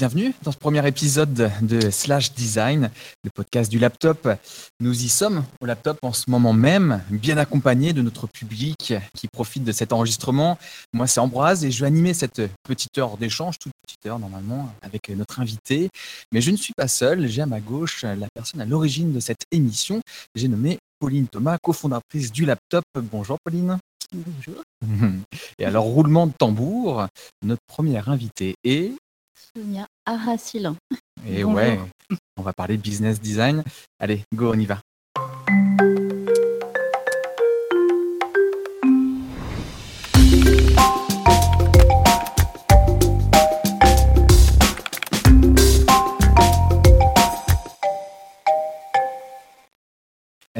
bienvenue dans ce premier épisode de Slash Design, le podcast du laptop. Nous y sommes au laptop en ce moment même, bien accompagnés de notre public qui profite de cet enregistrement. Moi, c'est Ambroise et je vais animer cette petite heure d'échange, toute petite heure normalement, avec notre invité. Mais je ne suis pas seul, j'ai à ma gauche la personne à l'origine de cette émission. J'ai nommé Pauline Thomas, cofondatrice du laptop. Bonjour Pauline. Bonjour. Et alors, roulement de tambour, notre première invitée est Sonia Arasil. Et ouais, on va parler business design. Allez, go, on y va.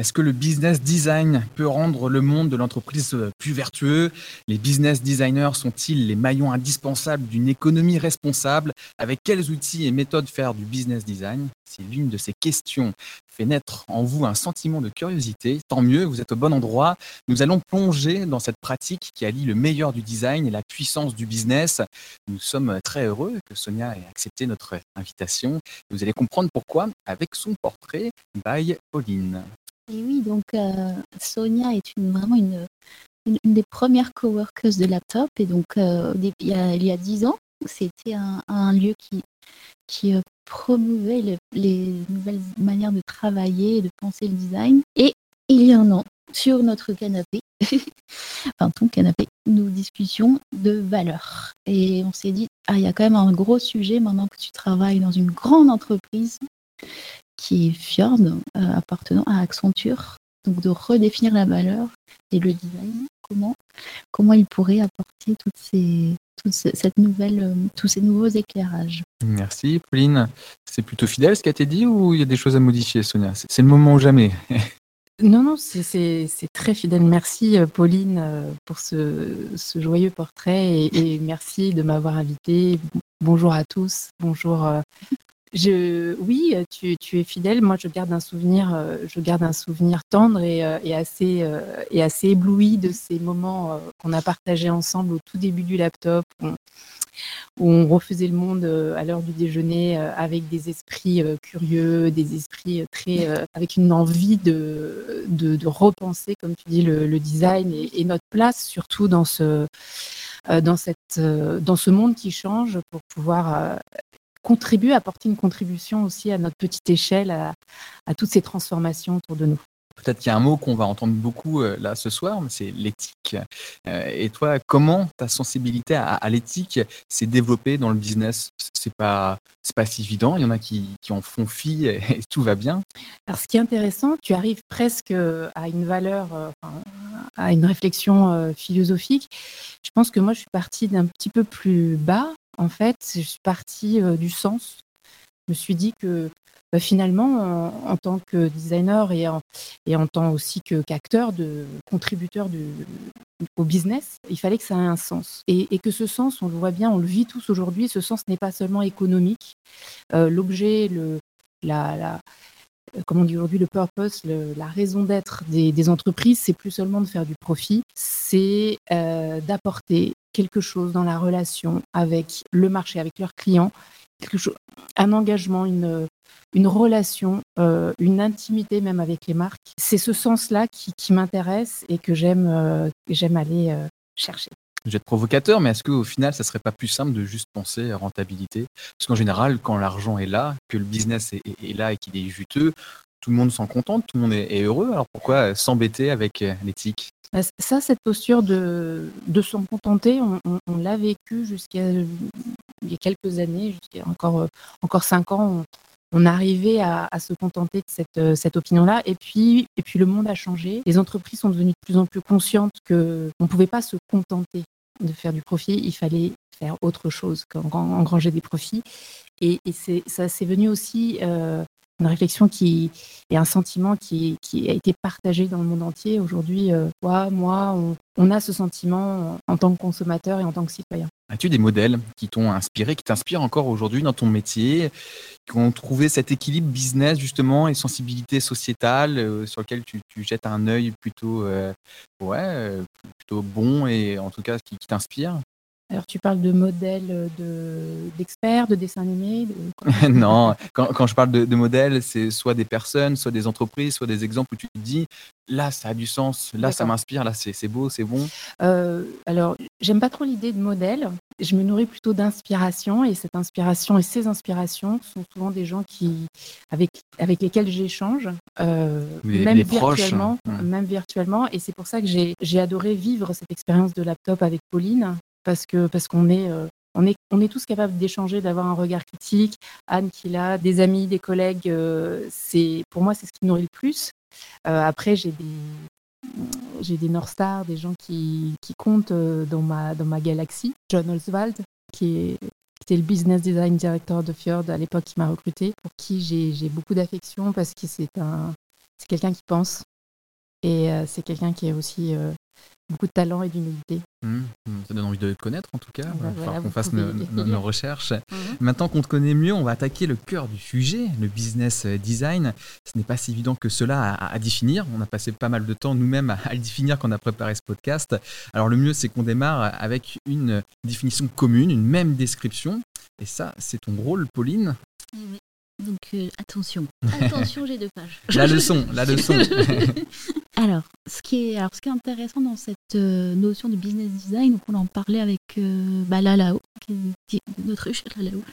Est-ce que le business design peut rendre le monde de l'entreprise euh, plus vertueux? Les business designers sont-ils les maillons indispensables d'une économie responsable? Avec quels outils et méthodes faire du business design? Si l'une de ces questions fait naître en vous un sentiment de curiosité, tant mieux, vous êtes au bon endroit. Nous allons plonger dans cette pratique qui allie le meilleur du design et la puissance du business. Nous sommes très heureux que Sonia ait accepté notre invitation. Vous allez comprendre pourquoi avec son portrait by Pauline. Et oui, donc euh, Sonia est une, vraiment une, une, des premières coworkers de laptop. Et donc, euh, il, y a, dix ans, c'était un, lieu qui, qui euh, promouvait les, les, nouvelles manières de travailler, de penser le design. Et il y a un an, sur notre canapé, enfin ton canapé, nous discutions de valeurs. Et on s'est dit, ah, il y a quand même un gros sujet maintenant que tu travailles dans une grande entreprise qui est Fjord, euh, appartenant à Accenture. Donc de redéfinir la valeur et le design, comment, comment il pourrait apporter toutes ces, toute cette nouvelle, euh, tous ces nouveaux éclairages? Merci Pauline. C'est plutôt fidèle ce qui a été dit ou il y a des choses à modifier Sonia? C'est le moment ou jamais Non, non, c'est très fidèle. Merci euh, Pauline pour ce, ce joyeux portrait et, et merci de m'avoir invité. Bonjour à tous, bonjour je, oui, tu, tu, es fidèle. Moi, je garde un souvenir, euh, je garde un souvenir tendre et, euh, et assez, euh, et assez ébloui de ces moments qu'on a partagés ensemble au tout début du laptop, où on, refaisait le monde à l'heure du déjeuner avec des esprits curieux, des esprits très, avec une envie de, de, de, repenser, comme tu dis, le, le design et, et, notre place surtout dans ce, dans cette, dans ce monde qui change pour pouvoir contribuer, apporter une contribution aussi à notre petite échelle, à, à toutes ces transformations autour de nous. Peut-être qu'il y a un mot qu'on va entendre beaucoup euh, là ce soir, mais c'est l'éthique. Euh, et toi, comment ta sensibilité à, à l'éthique s'est développée dans le business? C'est pas, c'est pas si évident. Il y en a qui, qui en font fi et, et, tout va bien. Alors, ce qui est intéressant, tu arrives presque à une valeur, euh, à une réflexion philosophique. Je pense que moi, je suis partie d'un petit peu plus bas en fait, je suis partie euh, du sens. Je me suis dit que bah, finalement, en, tant que designer et en, tant aussi qu'acteur, de contributeur au business, il fallait que ça ait un sens. Et, que ce sens, on le voit bien, on le vit tous aujourd'hui, ce sens n'est pas seulement économique. Euh, L'objet, le, la, la, comme on dit aujourd'hui, le purpose, la raison d'être des, des, entreprises, c'est plus seulement de faire du profit, c'est euh, d'apporter quelque chose dans la relation avec le marché, avec leurs clients, quelque chose, un engagement, une, relation, euh, une intimité même avec les marques. C'est ce sens-là qui, m'intéresse et que j'aime euh, j'aime aller euh, chercher. Vais être provocateur, mais est-ce qu'au final, ça serait pas plus simple de juste penser à rentabilité? Parce qu'en général, quand l'argent est là, que le business est, là et qu'il est juteux, tout le monde s'en contente, tout le monde est, heureux. Alors pourquoi s'embêter avec l'éthique? Ça, cette posture de, de s'en contenter, on, on, on l'a vécu jusqu'à il y a quelques années, jusqu'à encore, encore cinq ans, on, on arrivait à, à, se contenter de cette, cette opinion-là. Et puis, et puis, le monde a changé. Les entreprises sont devenues de plus en plus conscientes qu'on ne pouvait pas se contenter de faire du profit, il fallait faire autre chose qu'engranger des profits. Et, et ça, c'est venu aussi euh, une réflexion qui et un sentiment qui, qui, a été partagé dans le monde entier. Aujourd'hui, euh, toi, moi, on, a ce sentiment en tant que consommateur et en tant que citoyen. As-tu des modèles qui t'ont inspiré, qui t'inspirent encore aujourd'hui dans ton métier, qui ont trouvé cet équilibre business justement et sensibilité sociétale euh, sur lequel tu, tu, jettes un œil plutôt, euh, ouais, plutôt bon et en tout cas qui, qui t'inspire? Alors, tu parles de modèles de, d'experts, de dessins animés Non, quand, quand, je parle de, de modèles, c'est soit des personnes, soit des entreprises, soit des exemples où tu te dis là, ça a du sens, là, ça m'inspire, là, c'est, beau, c'est bon. Euh, alors, j'aime pas trop l'idée de modèle. Je me nourris plutôt d'inspiration et cette inspiration et ces inspirations sont souvent des gens qui, avec, avec lesquels j'échange, euh, même, virtuellement, même virtuellement. Et c'est pour ça que j'ai, j'ai adoré vivre cette expérience de laptop avec Pauline parce que parce qu'on est euh, on est, on est tous capables d'échanger, d'avoir un regard critique. Anne qui a des amis, des collègues, euh, c'est pour moi c'est ce qui me nourrit le plus. Euh, après j'ai des j'ai des North Stars, des gens qui, qui comptent dans ma dans ma galaxie. John Oswald qui est était le business design director de Fjord à l'époque qui m'a recruté, pour qui j'ai beaucoup d'affection parce que c'est c'est quelqu'un qui pense et c'est quelqu'un qui est aussi beaucoup de talent et d'humilité. Mmh, mmh, ça donne envie de te connaître en tout cas. Il va falloir qu'on fasse nos, recherches. Mmh. Maintenant qu'on te connaît mieux, on va attaquer le cœur du sujet, le business euh, design. Ce n'est pas si évident que cela à, définir. On a passé pas mal de temps nous-mêmes à, le définir quand on a préparé ce podcast. Alors le mieux, c'est qu'on démarre avec une définition commune, une même description. Et ça, c'est ton rôle, Pauline. Donc euh, attention, attention, j'ai deux pages. La leçon, la leçon. alors, ce qui est, alors, ce qui est intéressant dans cette euh, notion de business design, on en parlait avec euh, bah, Lalao, qui, est notre Lalao.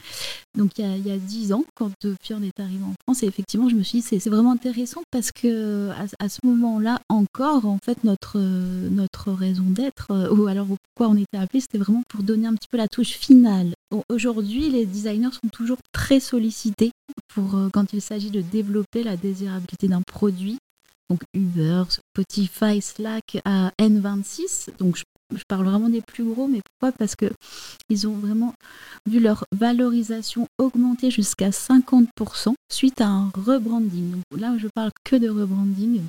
Donc il y, a, dix ans, quand Fjord est arrivé en France, et effectivement, je me suis dit c'est, vraiment intéressant parce que à, ce moment-là encore, en fait, notre notre raison d'être, ou alors pourquoi on était appelé, c'était vraiment pour donner un petit peu la touche finale. aujourd'hui, les designers sont toujours très sollicités pour euh, quand il s'agit de développer la désirabilité d'un produit. Donc Uber, Spotify, Slack à N26. Donc je, parle vraiment des plus gros, mais pourquoi? Parce que ils ont vraiment vu leur valorisation augmenter jusqu'à 50% suite à un rebranding. Donc là, je parle que de rebranding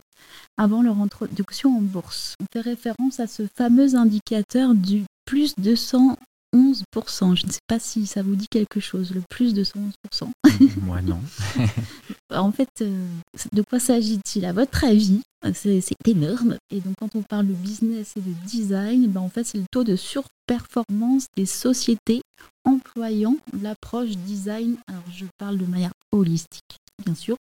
avant leur introduction en bourse. On fait référence à ce fameux indicateur du plus de 100 11%. Je ne sais pas si ça vous dit quelque chose, le plus de 111%. Moi non. en fait, euh, de quoi s'agit-il? À votre avis, c'est énorme. Et donc quand on parle de business et de design, ben en fait c'est le taux de surperformance des sociétés employant l'approche design. Alors je parle de manière holistique, bien sûr.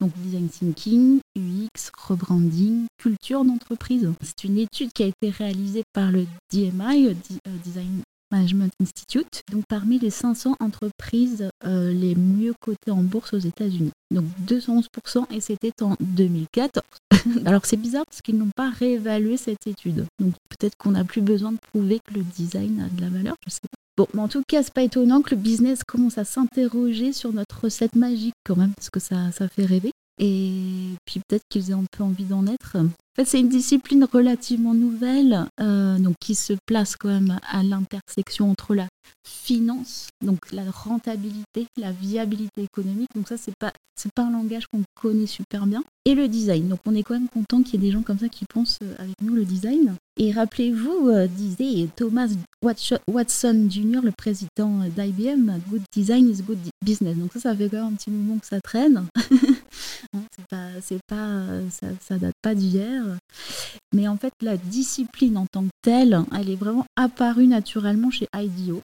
Donc design thinking, UX, rebranding, culture d'entreprise. C'est une étude qui a été réalisée par le DMI, euh, Design Management Institute, donc parmi les 500 entreprises euh, les mieux cotées en bourse aux États-Unis. Donc 211% et c'était en 2014. Alors c'est bizarre parce qu'ils n'ont pas réévalué cette étude. Donc peut-être qu'on n'a plus besoin de prouver que le design a de la valeur, je sais pas. Bon, mais en tout cas, c'est pas étonnant que le business commence à s'interroger sur notre recette magique quand même, parce que ça, ça fait rêver. Et puis peut-être qu'ils aient un peu envie d'en être. En fait, c'est une discipline relativement nouvelle, euh, donc qui se place quand même à l'intersection entre la finance, donc la rentabilité, la viabilité économique. Donc ça, c'est pas c'est pas un langage qu'on connaît super bien. Et le design. Donc on est quand même content qu'il y ait des gens comme ça qui pensent euh, avec nous le design. Et rappelez-vous, euh, disait Thomas Watson Jr., le président d'IBM, Good design is good business. Donc ça, ça fait quand même un petit moment que ça traîne. Hein, pas, pas, ça, ça date pas d'hier. Mais en fait, la discipline en tant que telle, elle est vraiment apparue naturellement chez IDEO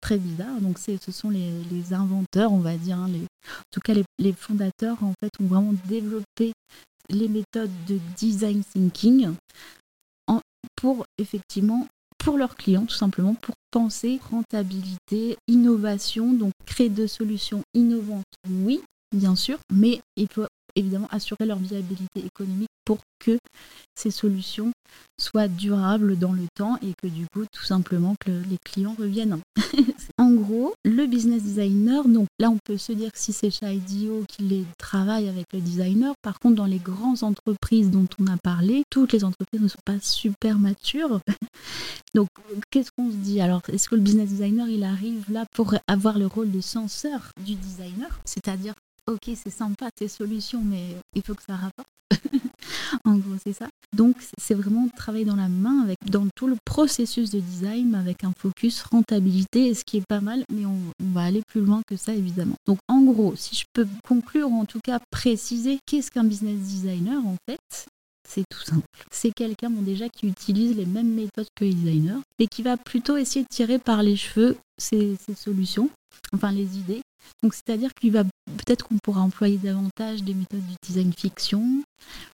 très bizarre. Donc ce sont les, inventeurs, on va dire, hein, en tout cas les, fondateurs en fait ont vraiment développé les méthodes de design thinking pour effectivement pour leurs clients tout simplement pour penser rentabilité, innovation, donc créer de solutions innovantes, oui, bien sûr, mais il faut évidemment assurer leur viabilité économique pour que ces solutions soient durables dans le temps et que du coup, tout simplement, que les clients reviennent. en gros, le business designer, donc là, on peut se dire que si c'est chez IDEO qu'il travaille avec le designer, par contre, dans les grandes entreprises dont on a parlé, toutes les entreprises ne sont pas super matures. donc, qu'est-ce qu'on se dit? Alors, est-ce que le business designer, il arrive là pour avoir le rôle de censeur du designer? C'est-à-dire ok, c'est sympa tes solutions, mais il faut que ça rapporte. en gros, c'est ça. Donc, c'est vraiment travailler dans la main avec, dans tout le processus de design avec un focus rentabilité, ce qui est pas mal, mais on, va aller plus loin que ça, évidemment. Donc, en gros, si je peux conclure, en tout cas préciser, qu'est-ce qu'un business designer, en fait C'est tout simple. C'est quelqu'un déjà qui utilise les mêmes méthodes que les designers et qui va plutôt essayer de tirer par les cheveux ces, ces solutions, enfin les idées. Donc c'est-à-dire qu'il va peut-être qu'on pourra employer davantage des méthodes du design fiction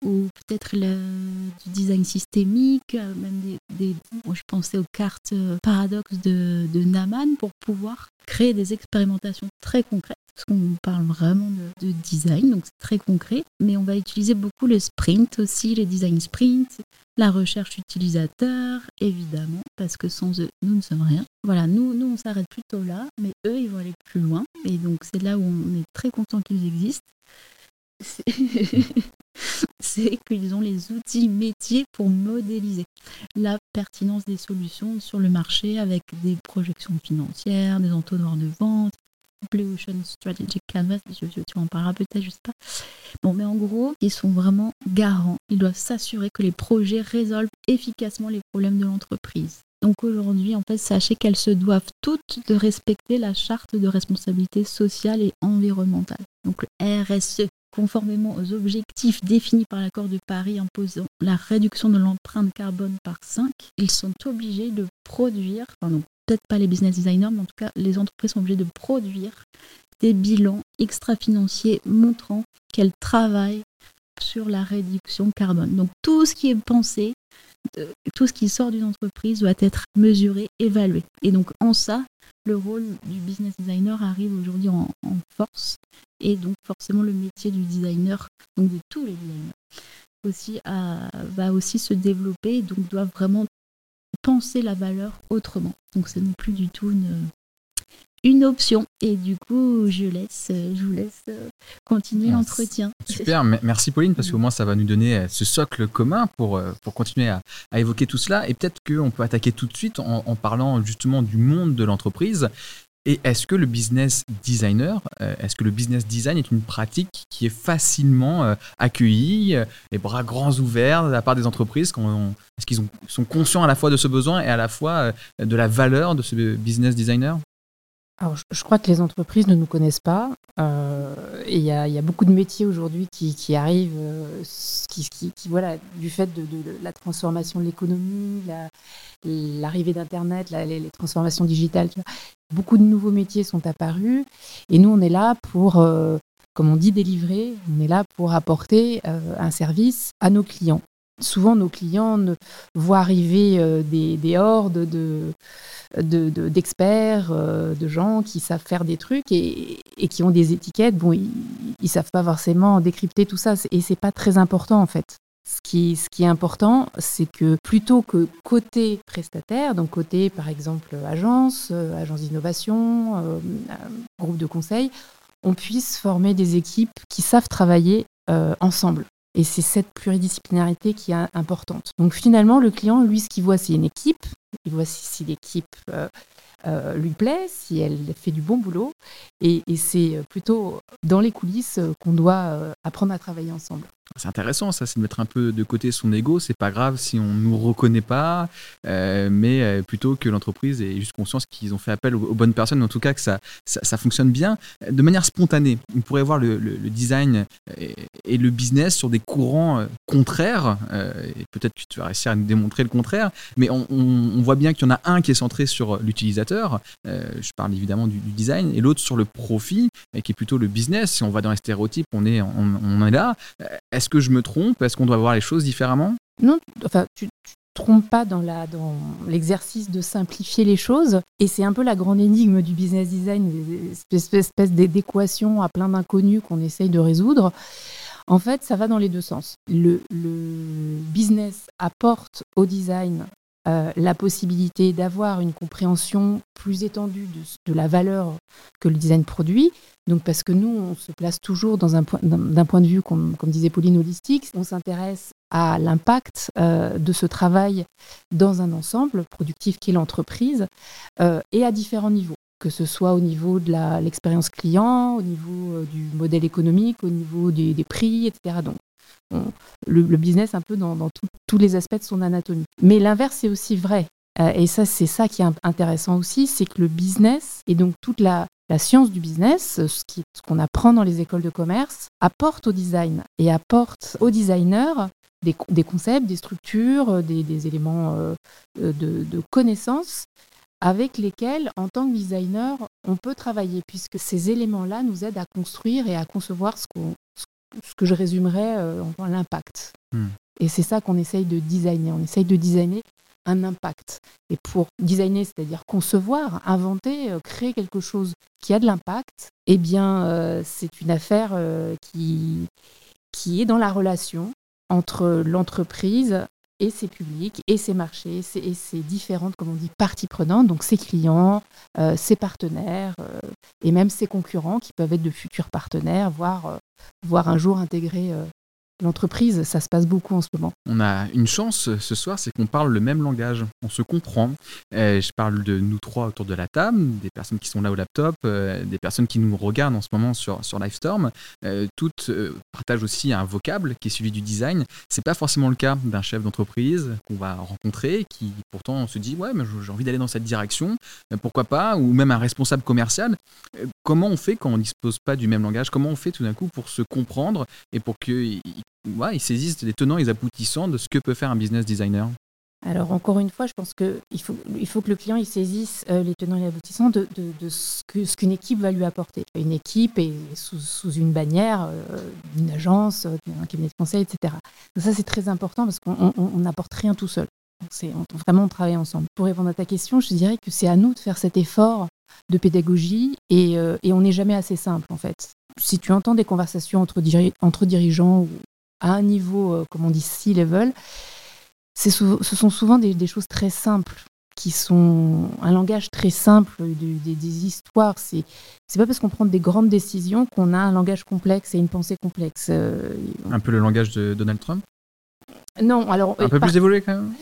ou peut-être du design systémique, euh, même des, je pensais aux cartes euh, paradoxes de, de Naman pour pouvoir créer des expérimentations très concrètes parce qu'on parle vraiment de, design, donc c'est très concret, mais on va utiliser beaucoup le sprint aussi, les design sprints, la recherche utilisateur, évidemment, parce que sans eux, nous ne sommes rien. Voilà, nous, nous on s'arrête plutôt là, mais eux, ils vont aller plus loin, et donc c'est là où on est très content qu'ils existent. c'est qu'ils ont les outils métiers pour modéliser la pertinence des solutions sur le marché avec des projections financières, des entonnoirs de vente, Blue Ocean Strategic Canvas, tu en parleras peut-être, je sais pas. Bon, mais en gros, ils sont vraiment garants. Ils doivent s'assurer que les projets résolvent efficacement les problèmes de l'entreprise. Donc aujourd'hui, en fait, sachez qu'elles se doivent toutes de respecter la charte de responsabilité sociale et environnementale. Donc le RSE, conformément aux objectifs définis par l'accord de Paris imposant la réduction de l'empreinte carbone par 5, ils sont obligés de produire, enfin peut-être pas les business designers, mais en tout cas les entreprises sont obligées de produire des bilans extra-financiers montrant qu'elles travaillent sur la réduction carbone. Donc tout ce qui est pensé, tout ce qui sort d'une entreprise doit être mesuré, évalué. Et donc en ça, le rôle du business designer arrive aujourd'hui en, force. Et donc forcément le métier du designer, donc de tous les designers, aussi, va aussi se développer, donc doit vraiment penser la valeur autrement. Donc ce n'est plus du tout une, une option. Et du coup, je laisse, je vous laisse euh, continuer l'entretien. Super, merci Pauline, parce qu'au moins ça va nous donner euh, ce socle commun pour, euh, pour continuer à, évoquer tout cela. Et peut-être qu'on peut attaquer tout de suite en, en parlant justement du monde de l'entreprise. Et est-ce que le business designer, euh, est-ce que le business design est une pratique qui est facilement euh, accueillie, euh, les bras grands ouverts de la part des entreprises Est-ce qu'ils sont conscients à la fois de ce besoin et à la fois de la valeur de ce business designer? Alors, je crois que les entreprises ne nous connaissent pas. Euh, et il y, a beaucoup de métiers aujourd'hui qui, arrivent, euh, qui, voilà, du fait de, la transformation de l'économie, l'arrivée d'Internet, les, transformations digitales. Beaucoup de nouveaux métiers sont apparus. Et nous, on est là pour, euh, comme on dit, délivrer. On est là pour apporter un service à nos clients souvent nos clients voient arriver euh, des, hordes de, d'experts, euh, de, gens qui savent faire des trucs et, qui ont des étiquettes. Bon, ils, ne savent pas forcément décrypter tout ça et c'est pas très important en fait. Ce qui, ce qui est important, c'est que plutôt que côté prestataire, donc côté par exemple agence, euh, agence d'innovation, groupe de conseil, on puisse former des équipes qui savent travailler ensemble. Et c'est cette pluridisciplinarité qui est importante. Donc finalement, le client, lui, ce qu'il voit, c'est une équipe. Il voit si, l'équipe euh, euh, lui plaît, si elle fait du bon boulot. Et, c'est plutôt dans les coulisses qu'on doit euh, apprendre à travailler ensemble. C'est intéressant, ça, c'est de mettre un peu de côté son ego. C'est pas grave si on nous reconnaît pas, euh, mais euh, plutôt que l'entreprise ait juste conscience qu'ils ont fait appel aux, bonnes personnes, en tout cas que ça, fonctionne bien. De manière spontanée, on pourrait voir le, design et, le business sur des courants euh, contraires, et peut-être que tu vas réussir à nous démontrer le contraire, mais on, voit bien qu'il y en a un qui est centré sur l'utilisateur, je parle évidemment du, design, et l'autre sur le profit, qui est plutôt le business. Si on va dans les stéréotypes, on est, on, est là. Est-ce que je me trompe? Est-ce qu'on doit voir les choses différemment? Non, enfin, tu, tu trompes pas dans la dans l'exercice de simplifier les choses. Et c'est un peu la grande énigme du business design, cette espèce d'équation à plein d'inconnus qu'on essaye de résoudre. En fait, ça va dans les deux sens. Le, business apporte au design euh, la possibilité d'avoir une compréhension plus étendue de, la valeur que le design produit, donc parce que nous, on se place toujours d'un point de vue, comme, disait Pauline, holistique, on s'intéresse à l'impact euh, de ce travail dans un ensemble productif qu'est l'entreprise euh, et à différents niveaux, que ce soit au niveau de l'expérience client, au niveau euh, du modèle économique, au niveau des, prix, etc. Donc le, business un peu dans, tous les aspects de son anatomie. Mais l'inverse est aussi vrai. et ça, c'est ça qui est intéressant aussi, c'est que le business et donc toute la, science du business, ce qu'on apprend dans les écoles de commerce, apporte au design et apporte aux designers des, concepts, des structures, des, éléments de, de connaissances avec lesquels, en tant que designer, on peut travailler, puisque ces éléments-là nous aident à construire et à concevoir ce, ce que je résumerais en l'impact. Hmm. Et c'est ça qu'on essaye de designer. On essaye de designer un impact. Et pour designer, c'est-à-dire concevoir, inventer, euh, créer quelque chose qui a de l'impact, eh bien, euh, c'est une affaire euh, qui, qui est dans la relation entre l'entreprise et ses publics, et ses marchés, et ses différentes, comme on dit, parties prenantes, donc ses clients, ses partenaires, et même ses concurrents qui peuvent être de futurs partenaires, voire, voire un jour intégrer l'entreprise, ça se passe beaucoup en ce moment. On a une chance ce soir, c'est qu'on parle le même langage, on se comprend. Euh, je parle de nous trois autour de la table, des personnes qui sont là au laptop, euh, des personnes qui nous regardent en ce moment sur, sur Livestorm. Euh, toutes partagent aussi un vocable qui est celui du design. C'est pas forcément le cas d'un chef d'entreprise qu'on va rencontrer, qui pourtant se dit ouais, mais j'ai envie d'aller dans cette direction, pourquoi pas, ou même un responsable commercial. comment on fait quand on dispose pas du même langage? Comment on fait tout d'un coup pour se comprendre et pour que ouais, ils saisissent les tenants et les aboutissants de ce que peut faire un business designer alors encore une fois, je pense qu'il faut, il faut que le client il saisisse euh, les tenants et les aboutissants de, de, ce, qu'une équipe va lui apporter. Une équipe est sous, sous une bannière, euh, une agence, euh, un cabinet de conseil, etc. Donc ça c'est très important parce qu'on n'apporte rien tout seul. C'est vraiment on travaille ensemble. Pour répondre à ta question, je dirais que c'est à nous de faire cet effort de pédagogie et, et on n'est jamais assez simple en fait. Si tu entends des conversations entre, entre dirigeants ou à un niveau, euh, comme on dit, C-level, ce sont souvent des, choses très simples qui sont un langage très simple, des, histoires. C'est c'est pas parce qu'on prend des grandes décisions qu'on a un langage complexe et une pensée complexe. Euh, un peu le langage de Donald Trump? Non, alors un peu plus évolué quand même?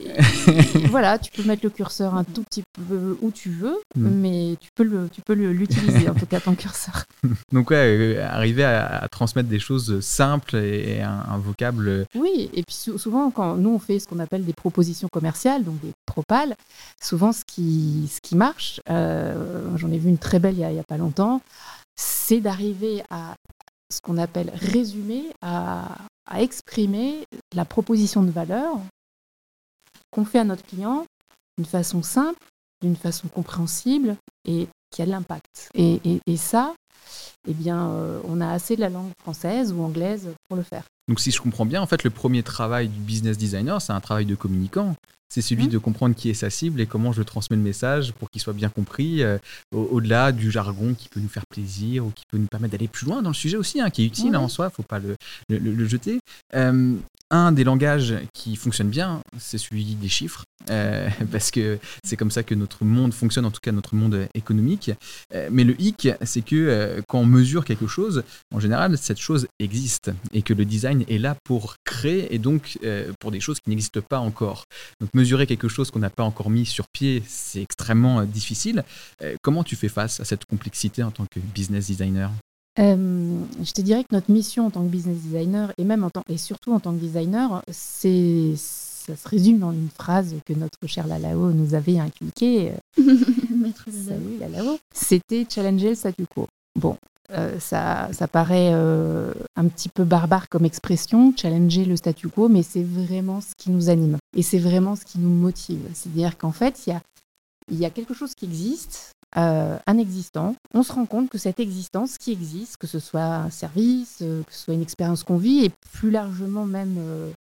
voilà, tu peux mettre le curseur un tout petit peu où tu veux, mm. mais tu peux le, tu peux l'utiliser en tout cas ton curseur. Donc ouais, euh, arriver à, transmettre des choses simples et, un, vocable. Oui, et puis souvent quand nous on fait ce qu'on appelle des propositions commerciales, donc des propales, souvent ce qui, ce qui marche, euh, j'en ai vu une très belle il n'y a, pas longtemps, c'est d'arriver à ce qu'on appelle résumer, à, à exprimer la proposition de valeur qu'on fait à notre client d'une façon simple, d'une façon compréhensible et qui a de l'impact. Et, ça, eh bien, euh, on a assez de la langue française ou anglaise pour le faire. Donc si je comprends bien, en fait, le premier travail du business designer, c'est un travail de communicant. C'est celui mmh. de comprendre qui est sa cible et comment je transmets le message pour qu'il soit bien compris, euh, au-delà du jargon qui peut nous faire plaisir ou qui peut nous permettre d'aller plus loin dans le sujet aussi, hein, qui est utile hein, en soi, il ne faut pas le, jeter. Euh, un des langages qui fonctionne bien, c'est celui des chiffres, euh, parce que c'est comme ça que notre monde fonctionne, en tout cas notre monde économique. Euh, mais le hic, c'est que euh, quand on mesure quelque chose, en général, cette chose existe et que le design est là pour créer et donc pour des choses qui n'existent pas encore. Donc mesurer quelque chose qu'on n'a pas encore mis sur pied, c'est extrêmement difficile. comment tu fais face à cette complexité en tant que business designer? Euh, je te dirais que notre mission en tant que business designer et même en tant, et surtout en tant que designer, c'est ça se résume dans une phrase que notre cher Lalao nous avait inculquée. Salut Lalao. C'était challenger le statu quo. Bon, euh, ça, paraît euh, un petit peu barbare comme expression, challenger le statu quo, mais c'est vraiment ce qui nous anime et c'est vraiment ce qui nous motive. C'est-à-dire qu'en fait, il y a, quelque chose qui existe, euh, un existant, on se rend compte que cette existence qui existe, que ce soit un service, euh, que ce soit une expérience qu'on vit, et plus largement même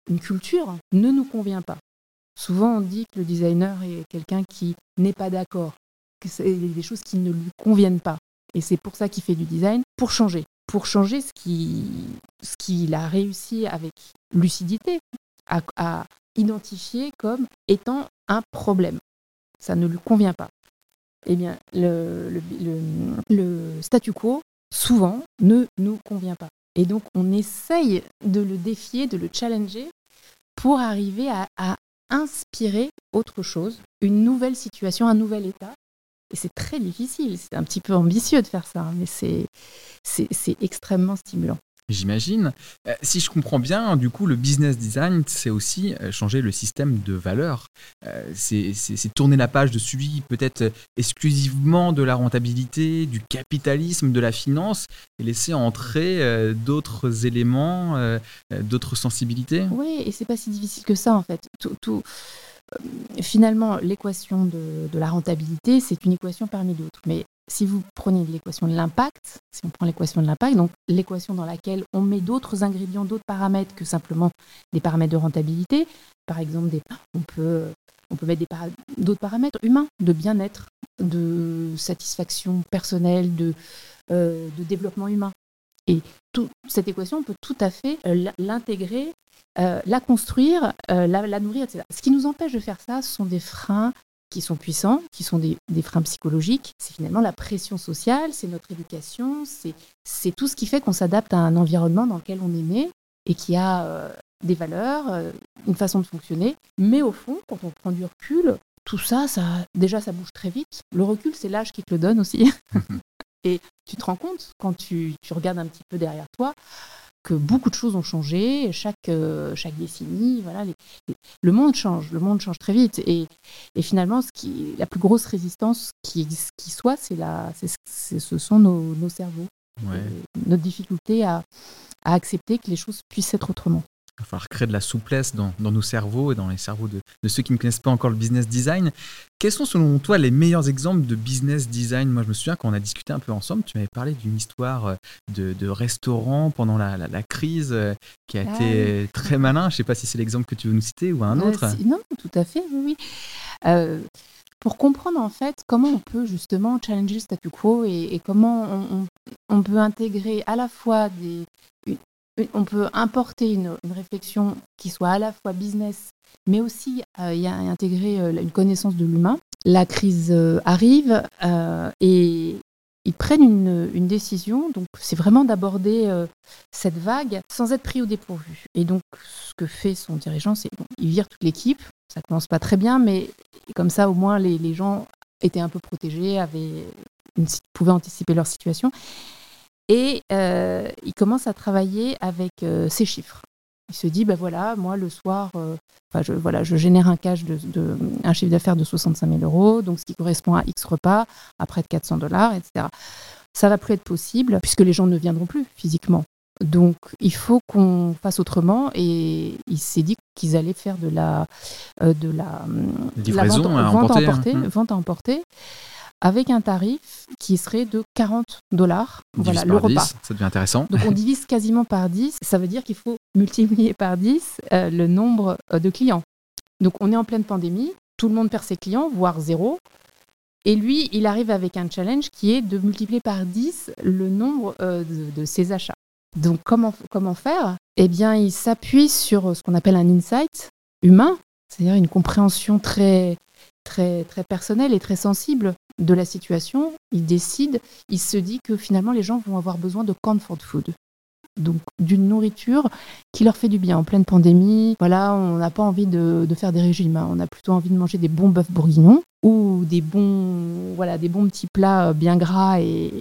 une culture, ne nous convient pas. Souvent, on dit que le designer est quelqu'un qui n'est pas d'accord, que c'est des choses qui ne lui conviennent pas. Et c'est pour ça qu'il fait du design, pour changer. Pour changer ce qu'il ce a réussi avec lucidité à identifier comme étant un problème. Ça ne lui convient pas eh bien, le, statu quo, souvent, ne nous convient pas. Et donc, on essaye de le défier, de le challenger pour arriver à, inspirer autre chose, une nouvelle situation, un nouvel état. Et c'est très difficile, c'est un petit peu ambitieux de faire ça, mais c'est extrêmement stimulant. J'imagine. Euh, si je comprends bien, du coup, le business design, c'est aussi euh, changer le système de valeur. Euh, c'est tourner la page de suivi peut-être exclusivement de la rentabilité, du capitalisme, de la finance, et laisser entrer d'autres éléments, d'autres sensibilités. Oui, et c'est pas si difficile que ça en fait. Tout, finalement, l'équation de, la rentabilité, c'est une équation parmi d'autres. Mais si vous prenez l'équation de l'impact, si on prend l'équation de l'impact, donc l'équation dans laquelle on met d'autres ingrédients, d'autres paramètres que simplement des paramètres de rentabilité, par exemple, on, peut, on peut mettre d'autres paramètres humains, de bien-être, de satisfaction personnelle, de, euh, de développement humain. Et cette équation, on peut tout à fait euh, l'intégrer, euh, la construire, la, la, nourrir, etc. Ce qui nous empêche de faire ça, ce sont des freins qui sont puissants, qui sont des, freins psychologiques. C'est finalement la pression sociale, c'est notre éducation, c'est tout ce qui fait qu'on s'adapte à un environnement dans lequel on est né et qui a euh, des valeurs, euh, une façon de fonctionner. Mais au fond, quand on prend du recul, tout ça déjà, ça bouge très vite. Le recul, c'est l'âge qui te le donne aussi. et tu te rends compte, quand tu, tu regardes un petit peu derrière toi, que beaucoup de choses ont changé, chaque, euh, chaque décennie, voilà, le monde change, le monde change très vite. Et, et finalement, ce qui, la plus grosse résistance qui, qui soit, c'est la, c'est, ce sont nos, nos cerveaux, notre difficulté à, à accepter que les choses puissent être autrement. Il va falloir créer de la souplesse dans, nos cerveaux et dans les cerveaux de, ceux qui ne connaissent pas encore le business design. Quels sont selon toi les meilleurs exemples de business design? Moi, je me souviens quand on a discuté un peu ensemble, tu m'avais parlé d'une histoire euh, de, restaurant pendant la, crise euh, qui a ah été très malin. Je ne sais pas si c'est l'exemple que tu veux nous citer ou un euh, autre. non, tout à fait, oui. pour comprendre en fait comment on peut justement challenger le statu quo et, comment on, on, peut intégrer à la fois des, on peut importer une, réflexion qui soit à la fois business, mais aussi euh, y intégrer euh, une connaissance de l'humain. La crise euh, arrive et ils prennent une, décision. Donc, c'est vraiment d'aborder cette vague sans être pris au dépourvu. Et donc, ce que fait son dirigeant, c'est bon, il vire toute l'équipe. Ça commence pas très bien, mais comme ça, au moins, les, gens étaient un peu protégés, avaient pouvaient anticiper leur situation. Et euh, il commence à travailler avec euh, ces chiffres. Il se dit, ben voilà, moi le soir, euh, je, voilà, je génère un cash de, un chiffre d'affaires de 65 000 euros, donc ce qui correspond à X repas, à près de 400 dollars, etc. Ça va plus être possible puisque les gens ne viendront plus physiquement. Donc il faut qu'on fasse autrement et il s'est dit qu'ils allaient faire de la, de la, vente, à emporter, hein. vente à emporter avec un tarif qui serait de 40 dollars. Voilà, le repas. ça devient intéressant. Donc on divise quasiment par 10. Ça veut dire qu'il faut multiplier par 10 euh, le nombre euh, de clients. Donc on est en pleine pandémie, tout le monde perd ses clients, voire zéro. Et lui, il arrive avec un challenge qui est de multiplier par 10 le nombre euh, de, de, ses achats. Donc comment, comment faire? Eh bien, il s'appuie sur ce qu'on appelle un insight humain, c'est-à-dire une compréhension très, très, très personnelle et très sensible de la situation, il décide, il se dit que finalement les gens vont avoir besoin de comfort food. Donc d'une nourriture qui leur fait du bien en pleine pandémie. Voilà, on n'a pas envie de, faire des régimes, hein. on a plutôt envie de manger des bons bœufs bourguignons ou des bons, voilà, des bons petits plats bien gras et,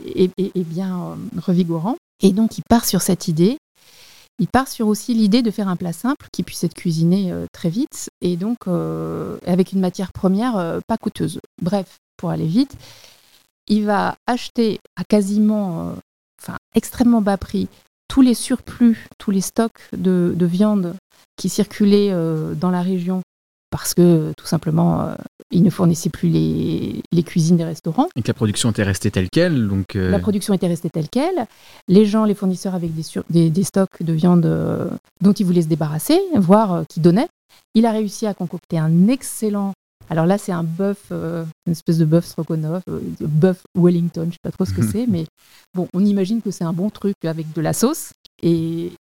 bien euh, revigorants. Et donc il part sur cette idée. Il part sur aussi l'idée de faire un plat simple qui puisse être cuisiné euh, très vite et donc euh, avec une matière première pas coûteuse. Bref, pour aller vite, il va acheter à quasiment, euh, enfin extrêmement bas prix, tous les surplus, tous les stocks de, viande qui circulaient euh, dans la région parce que tout simplement, euh, il ne fournissait plus les, cuisines des restaurants. Et que la production était restée telle qu'elle. Donc La production était restée telle qu'elle. Les gens, les fournisseurs avec des, des, stocks de viande dont ils voulaient se débarrasser, voire qui donnaient. Il a réussi à concocter un excellent alors là, c'est un bœuf, euh, une espèce de bœuf stroganoff, euh, bœuf Wellington, je ne sais pas trop ce que c'est, mais bon, on imagine que c'est un bon truc avec de la sauce et,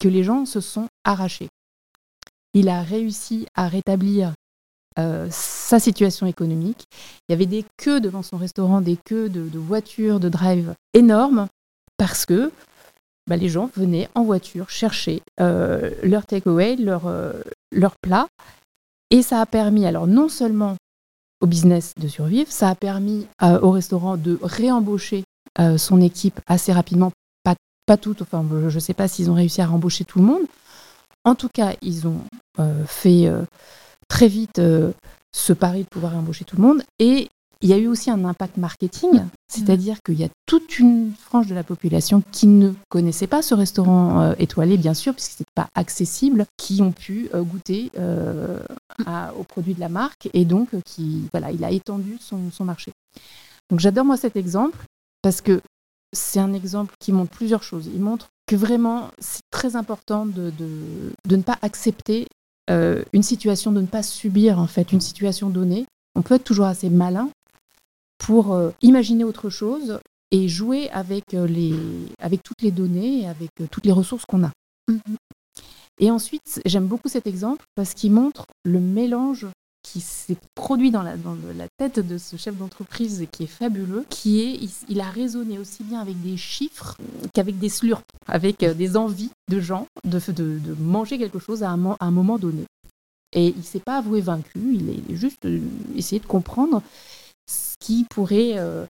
que les gens se sont arrachés. Il a réussi à rétablir euh, sa situation économique. Il y avait des queues devant son restaurant, des queues de, voitures, de drive énormes, parce que bah, les gens venaient en voiture chercher leur takeaway, leur, leur plat, et ça a permis, alors non seulement au business de survivre, ça a permis euh, au restaurant de réembaucher euh, son équipe assez rapidement, pas pas toutes, enfin je ne sais pas s'ils ont réussi à rembaucher tout le monde. En tout cas, ils ont fait très vite ce pari de pouvoir embaucher tout le monde. Et il y a eu aussi un impact marketing, mmh. c'est-à-dire qu'il y a toute une frange de la population qui ne connaissait pas ce restaurant euh, étoilé, bien sûr, puisque ce n'était pas accessible, qui ont pu euh, goûter euh, aux produits de la marque et donc qui, voilà, il a étendu son, son marché. Donc j'adore moi cet exemple parce que c'est un exemple qui montre plusieurs choses. Il montre que vraiment c'est très important de, de, de, ne pas accepter une situation, de ne pas subir en fait une situation donnée. On peut être toujours assez malin pour euh, imaginer autre chose et jouer avec, euh, les, avec toutes les données et avec euh, toutes les ressources qu'on a. Mm-hmm. Et ensuite, j'aime beaucoup cet exemple parce qu'il montre le mélange qui s'est produit dans la, dans la tête de ce chef d'entreprise qui est fabuleux, qui est, il, a raisonné aussi bien avec des chiffres qu'avec des slurps, avec des envies de gens de, de, de manger quelque chose à un, à un moment donné. Et il ne s'est pas avoué vaincu, il a juste essayé de comprendre qui pourrait euh,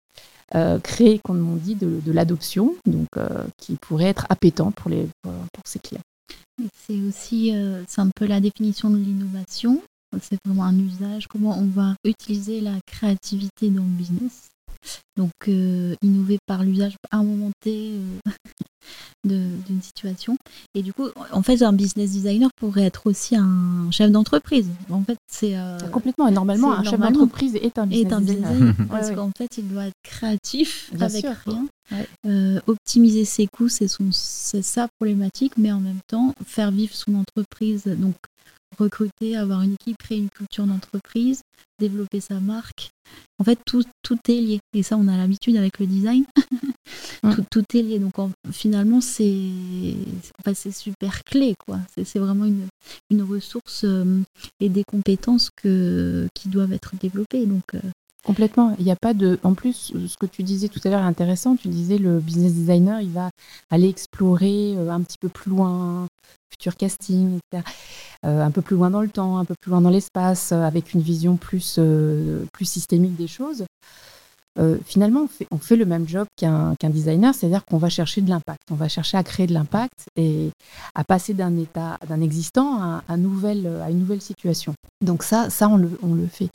euh, créer, comme on dit, de, l'adoption, donc euh, qui pourrait être appétant pour, les, pour, ses clients. C'est aussi, c'est un peu la définition de l'innovation. C'est vraiment un usage, comment on va utiliser la créativité dans le business donc, euh, innover par l'usage à un moment T euh, d'une situation. Et du coup, en fait, un business designer pourrait être aussi un chef d'entreprise. En fait, c'est euh, complètement. Et normalement, un chef d'entreprise est un business, designer. parce qu'en fait, il doit être créatif avec rien. optimiser ses coûts, c'est sa problématique, mais en même temps, faire vivre son entreprise. Donc, recruter, avoir une équipe, créer une culture d'entreprise, développer sa marque. En fait, tout, tout est lié. Et ça, on a l'habitude avec le design. Mm. tout, tout, est lié. Donc, finalement, c'est c'est super clé. quoi. C'est vraiment une, une ressource euh, et des compétences que, qui doivent être développées. Donc, euh, Complètement. Il n'y a pas de. En plus, ce que tu disais tout à l'heure est intéressant. Tu disais le business designer, il va aller explorer euh, un petit peu plus loin, futur casting, etc. Euh, un peu plus loin dans le temps, un peu plus loin dans l'espace, euh, avec une vision plus, plus systémique des choses. finalement, on fait, on fait, le même job qu'un designer, c'est-à-dire qu'on va chercher de l'impact. On va chercher à créer de l'impact et à passer d'un état, d'un existant à, à, nouvelle, à une nouvelle situation. Donc ça, ça on, le, on le fait.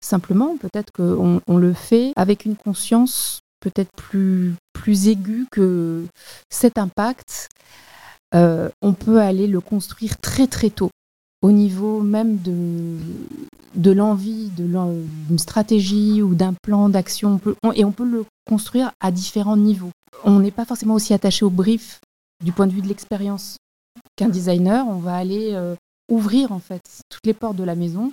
Simplement, peut-être qu'on on le fait avec une conscience peut-être plus, plus aiguë que cet impact, euh, on peut aller le construire très très tôt, au niveau même de, de l'envie, d'une stratégie ou d'un plan d'action. et on peut le construire à différents niveaux. On n'est pas forcément aussi attaché au brief du point de vue de l'expérience qu'un designer. On va aller euh, ouvrir en fait toutes les portes de la maison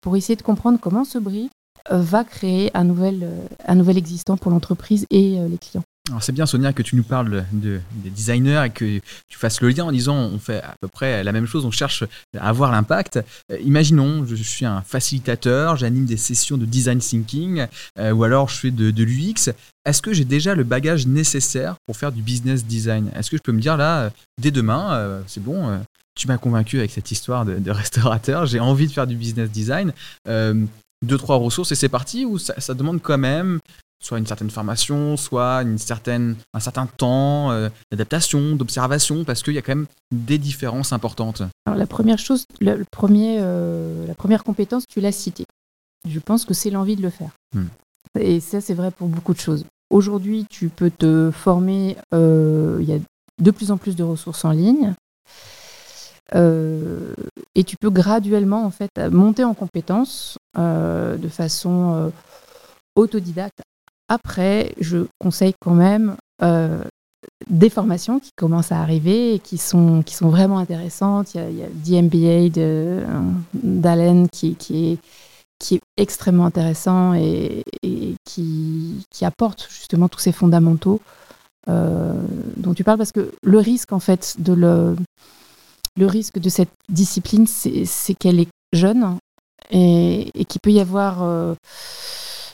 pour essayer de comprendre comment ce brief euh, va créer un nouvel, un nouvel existant pour l'entreprise et les clients. Alors c'est bien Sonia que tu nous parles de, des designers et que tu fasses le lien en disant on fait à peu près la même chose, on cherche à avoir l'impact. imaginons, je suis un facilitateur, j'anime des sessions de design thinking ou alors je fais de, l'UX. Est-ce que j'ai déjà le bagage nécessaire pour faire du business design? Est-ce que je peux me dire là, dès demain, c'est bon, tu m'as convaincu avec cette histoire de, restaurateur, j'ai envie de faire du business design, euh, deux, trois ressources et c'est parti, ou ça, demande quand même soit une certaine formation, soit une certaine, un certain temps euh, d'adaptation, d'observation, parce qu'il y a quand même des différences importantes. Alors la première chose, le, premier, euh, la première compétence, tu l'as citée. Je pense que c'est l'envie de le faire. Hmm. Et ça, c'est vrai pour beaucoup de choses. Aujourd'hui, tu peux te former, il y a de plus en plus de ressources en ligne. Euh, et tu peux graduellement en fait monter en compétences euh, de façon euh, autodidacte. Après, je conseille quand même des formations qui commencent à arriver et qui sont, qui sont vraiment intéressantes. Il y a, il DMBA d'Allen qui, est, qui est extrêmement intéressant et, et qui, qui, apporte justement tous ces fondamentaux dont tu parles parce que le risque en fait de le le risque de cette discipline, c'est qu'elle est jeune et, qu'il peut y avoir euh,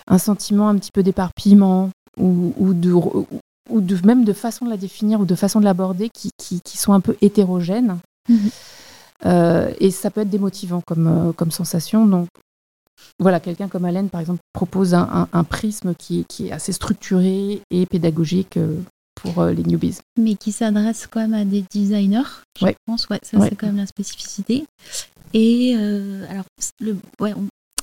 un sentiment un petit peu d'éparpillement ou, de, ou de, même de façon de la définir ou de façon de l'aborder qui, qui, sont un peu hétérogènes. Mhm. Euh, et ça peut être démotivant comme, euh, comme sensation. Donc, voilà, quelqu'un comme Alain, par exemple, propose un, prisme qui, qui, est assez structuré et pédagogique pour les newbies. Mais qui s'adresse quand même à des designers, je pense. Ouais, ça c'est quand même la spécificité. Et alors, le, ouais,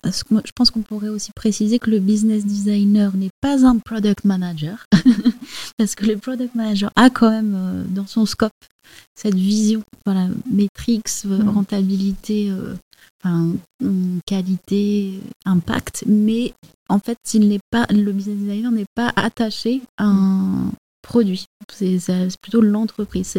je pense qu'on pourrait aussi préciser que le business designer n'est pas un product manager, parce que le product manager a quand même euh, dans son scope cette vision, voilà, métriques, euh, mm. rentabilité, euh, mm, qualité, impact, mais en fait, il n'est pas, le business designer n'est pas attaché à un, produit. C'est plutôt l'entreprise.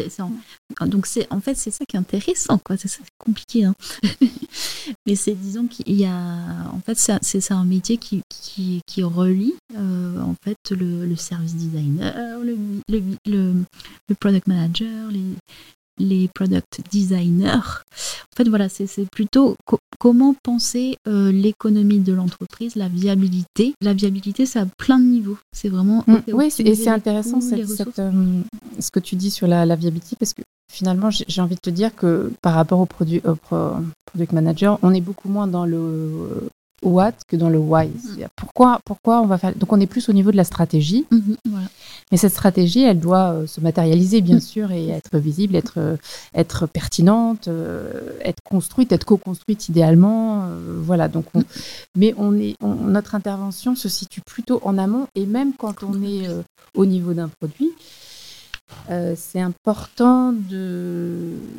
Donc c'est en fait c'est ça qui est intéressant quoi. C'est compliqué. Hein. Mais c'est disons qu'il y a en fait c'est ça un métier qui, qui, qui relie euh, en fait le, le, service designer, le, le, le, product manager, les, les product designers. En fait, voilà, c'est plutôt comment penser euh, l'économie de l'entreprise, la viabilité. La viabilité, ça a plein de niveaux. C'est vraiment. Mm, oui, et c'est intéressant euh, ce que tu dis sur la, la viabilité parce que finalement, j'ai envie de te dire que par rapport au, produit, au product manager, on est beaucoup moins dans le what que dans le why. Mm. Pourquoi, pourquoi on va faire. Donc, on est plus au niveau de la stratégie. Mm-hmm, Mais cette stratégie, elle doit euh, se matérialiser, bien mm. sûr, et être visible, être, euh, être pertinente, euh, être construite, être co-construite idéalement. voilà. Donc, mm. Mais on est, notre intervention se situe plutôt en amont, et même quand on est au niveau d'un produit, euh, c'est important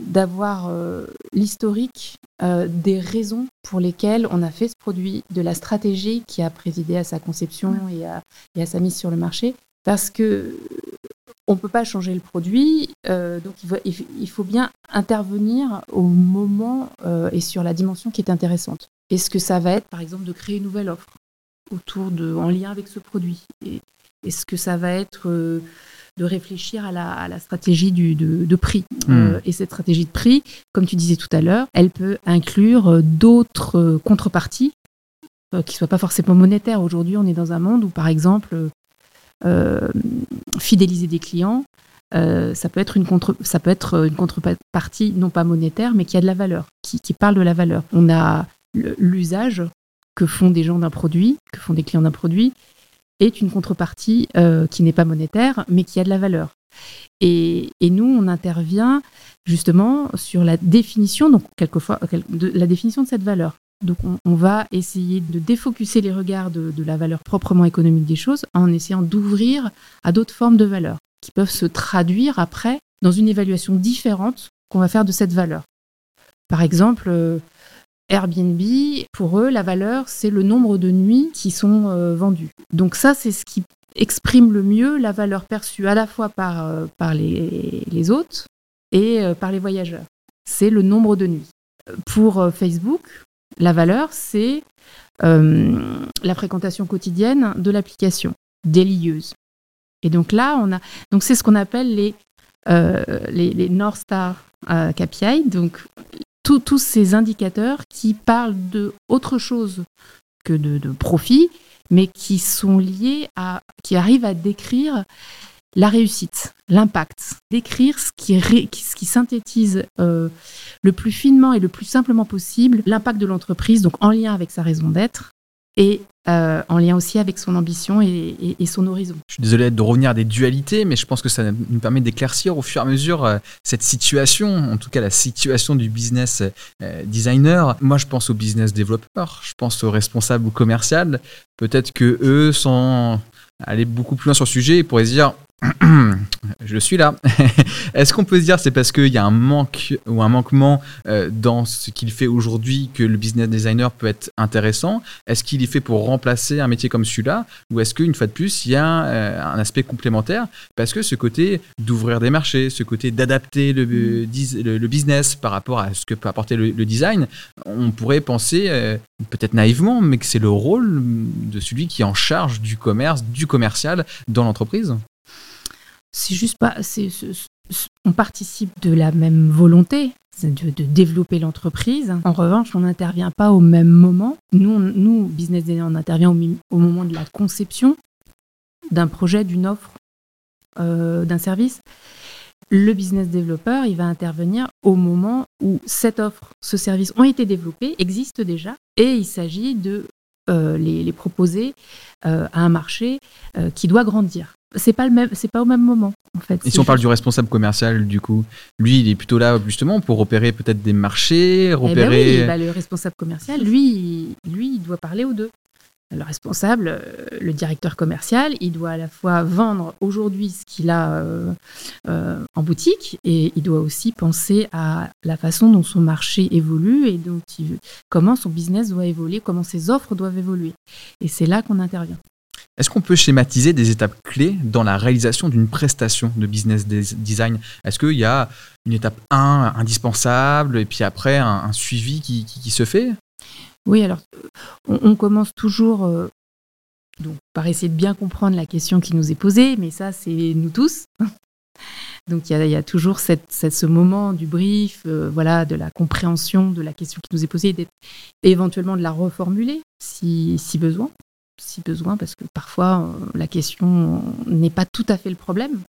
d'avoir euh, l'historique euh, des raisons pour lesquelles on a fait ce produit, de la stratégie qui a présidé à sa conception et à, et à sa mise sur le marché, parce que on ne peut pas changer le produit, donc il faut, il faut, bien intervenir au moment et sur la dimension qui est intéressante. Est-ce que ça va être, par exemple, de créer une nouvelle offre autour de, en lien avec ce produit Est-ce que ça va être de réfléchir à la, stratégie du, de, prix. Hmm. Euh, et cette stratégie de prix, comme tu disais tout à l'heure, elle peut inclure euh, d'autres euh, contreparties qui ne soient pas forcément monétaires. Aujourd'hui, on est dans un monde où, par exemple, fidéliser des clients, ça, peut être une contre, ça peut être une contrepartie non pas monétaire, mais qui a de la valeur, qui, qui parle de la valeur. On a l'usage que font des gens d'un produit, que font des clients d'un produit, est une contrepartie euh, qui n'est pas monétaire, mais qui a de la valeur. Et, nous, on intervient justement sur la définition, donc quelquefois, de, la définition de cette valeur. Donc on, va essayer de défocuser les regards de, la valeur proprement économique des choses en essayant d'ouvrir à d'autres formes de valeur qui peuvent se traduire après dans une évaluation différente qu'on va faire de cette valeur. Par exemple, euh, Airbnb, pour eux, la valeur, c'est le nombre de nuits qui sont euh, vendues. Donc ça, c'est ce qui exprime le mieux la valeur perçue à la fois par, euh, par les, les, hôtes et euh, par les voyageurs. C'est le nombre de nuits. Pour Facebook, la valeur, c'est la fréquentation quotidienne de l'application, déliyeuse. Et donc là, on a, donc c'est ce qu'on appelle les, les, les North Star KPI, donc tous ces indicateurs qui parlent de autre chose que de, profit, mais qui sont liés à, qui arrivent à décrire la réussite, l'impact, décrire ce qui, ce qui synthétise euh, le plus finement et le plus simplement possible l'impact de l'entreprise, donc en lien avec sa raison d'être, et euh, en lien aussi avec son ambition et, son horizon. Je suis désolé de revenir à des dualités, mais je pense que ça nous permet d'éclaircir au fur et à mesure euh, cette situation, en tout cas la situation du business euh, designer. Moi, je pense au business développeur, je pense au responsable ou commercial. Peut-être que eux, sans aller beaucoup plus loin sur le sujet, ils pourraient se dire je suis là. Est-ce qu'on peut se dire c'est parce qu'il y a un manque ou un manquement euh, dans ce qu'il fait aujourd'hui que le business designer peut être intéressant? Est-ce qu'il est fait pour remplacer un métier comme celui-là? Ou est-ce qu'une fois de plus, il y a euh, un aspect complémentaire? Parce que ce côté d'ouvrir des marchés, ce côté d'adapter le, le, business par rapport à ce que peut apporter le, design, on pourrait penser, euh, peut-être naïvement, mais que c'est le rôle de celui qui est en charge du commerce, du commercial dans l'entreprise c'est juste pas. on participe de la même volonté, de, de développer l'entreprise. En revanche, on n'intervient pas au même moment. Nous, business design, on intervient au, moment de la conception d'un projet, d'une offre, euh, d'un service. Le business développeur, il va intervenir au moment où cette offre, ce service ont été développés, existent déjà, et il s'agit de les, proposer à un marché qui doit grandir c'est pas le même, c'est pas au même moment en fait. Et si on parle du responsable commercial, du coup, lui, il est plutôt là justement pour repérer peut-être des marchés, eh ben repérer. oui, bah, le responsable commercial, lui, lui, il doit parler aux deux. Le responsable, euh, le directeur commercial, il doit à la fois vendre aujourd'hui ce qu'il a euh, euh, en boutique et il doit aussi penser à la façon dont son marché évolue et dont il, comment son business doit évoluer, comment ses offres doivent évoluer. Et c'est là qu'on intervient. Est-ce qu'on peut schématiser des étapes clés dans la réalisation d'une prestation de business design? Est-ce qu'il y a une étape 1 indispensable et puis après un, suivi qui, se fait? Oui, alors on, commence toujours euh, donc, par essayer de bien comprendre la question qui nous est posée, mais ça c'est nous tous. Donc il y, a toujours ce moment du brief, euh, voilà, de la compréhension de la question qui nous est posée, et éventuellement de la reformuler si besoin si besoin, parce que parfois euh, la question n'est pas tout à fait le problème.